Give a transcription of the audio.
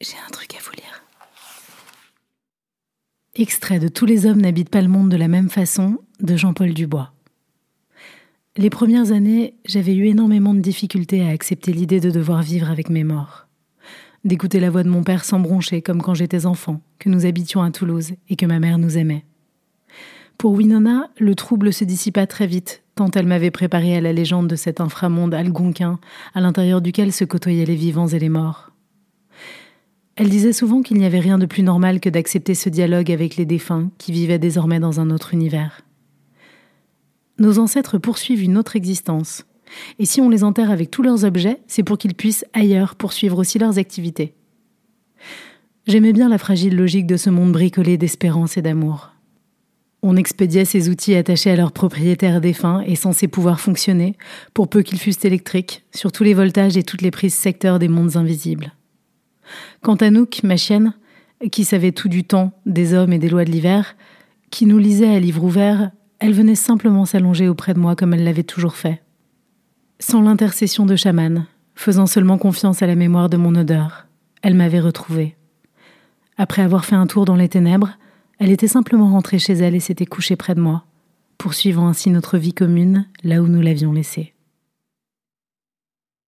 J'ai un truc à vous lire. Extrait de Tous les hommes n'habitent pas le monde de la même façon de Jean-Paul Dubois. Les premières années, j'avais eu énormément de difficultés à accepter l'idée de devoir vivre avec mes morts. D'écouter la voix de mon père sans broncher comme quand j'étais enfant, que nous habitions à Toulouse et que ma mère nous aimait. Pour Winona, le trouble se dissipa très vite, tant elle m'avait préparé à la légende de cet inframonde algonquin à l'intérieur duquel se côtoyaient les vivants et les morts. Elle disait souvent qu'il n'y avait rien de plus normal que d'accepter ce dialogue avec les défunts qui vivaient désormais dans un autre univers. Nos ancêtres poursuivent une autre existence, et si on les enterre avec tous leurs objets, c'est pour qu'ils puissent ailleurs poursuivre aussi leurs activités. J'aimais bien la fragile logique de ce monde bricolé d'espérance et d'amour. On expédiait ces outils attachés à leurs propriétaires défunts et censés pouvoir fonctionner, pour peu qu'ils fussent électriques, sur tous les voltages et toutes les prises secteurs des mondes invisibles. Quant à Nook, ma chienne, qui savait tout du temps, des hommes et des lois de l'hiver, qui nous lisait à livre ouvert, elle venait simplement s'allonger auprès de moi comme elle l'avait toujours fait. Sans l'intercession de chaman, faisant seulement confiance à la mémoire de mon odeur, elle m'avait retrouvée. Après avoir fait un tour dans les ténèbres, elle était simplement rentrée chez elle et s'était couchée près de moi, poursuivant ainsi notre vie commune là où nous l'avions laissée.